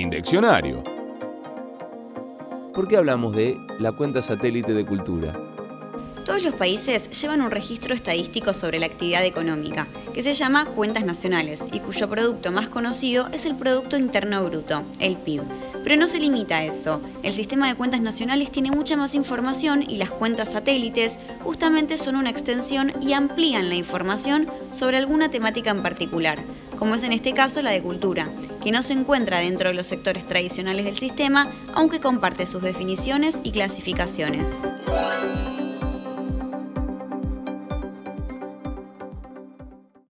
Indeccionario. ¿Por qué hablamos de la cuenta satélite de cultura? Todos los países llevan un registro estadístico sobre la actividad económica, que se llama cuentas nacionales y cuyo producto más conocido es el Producto Interno Bruto, el PIB. Pero no se limita a eso. El sistema de cuentas nacionales tiene mucha más información y las cuentas satélites justamente son una extensión y amplían la información sobre alguna temática en particular, como es en este caso la de cultura, que no se encuentra dentro de los sectores tradicionales del sistema, aunque comparte sus definiciones y clasificaciones.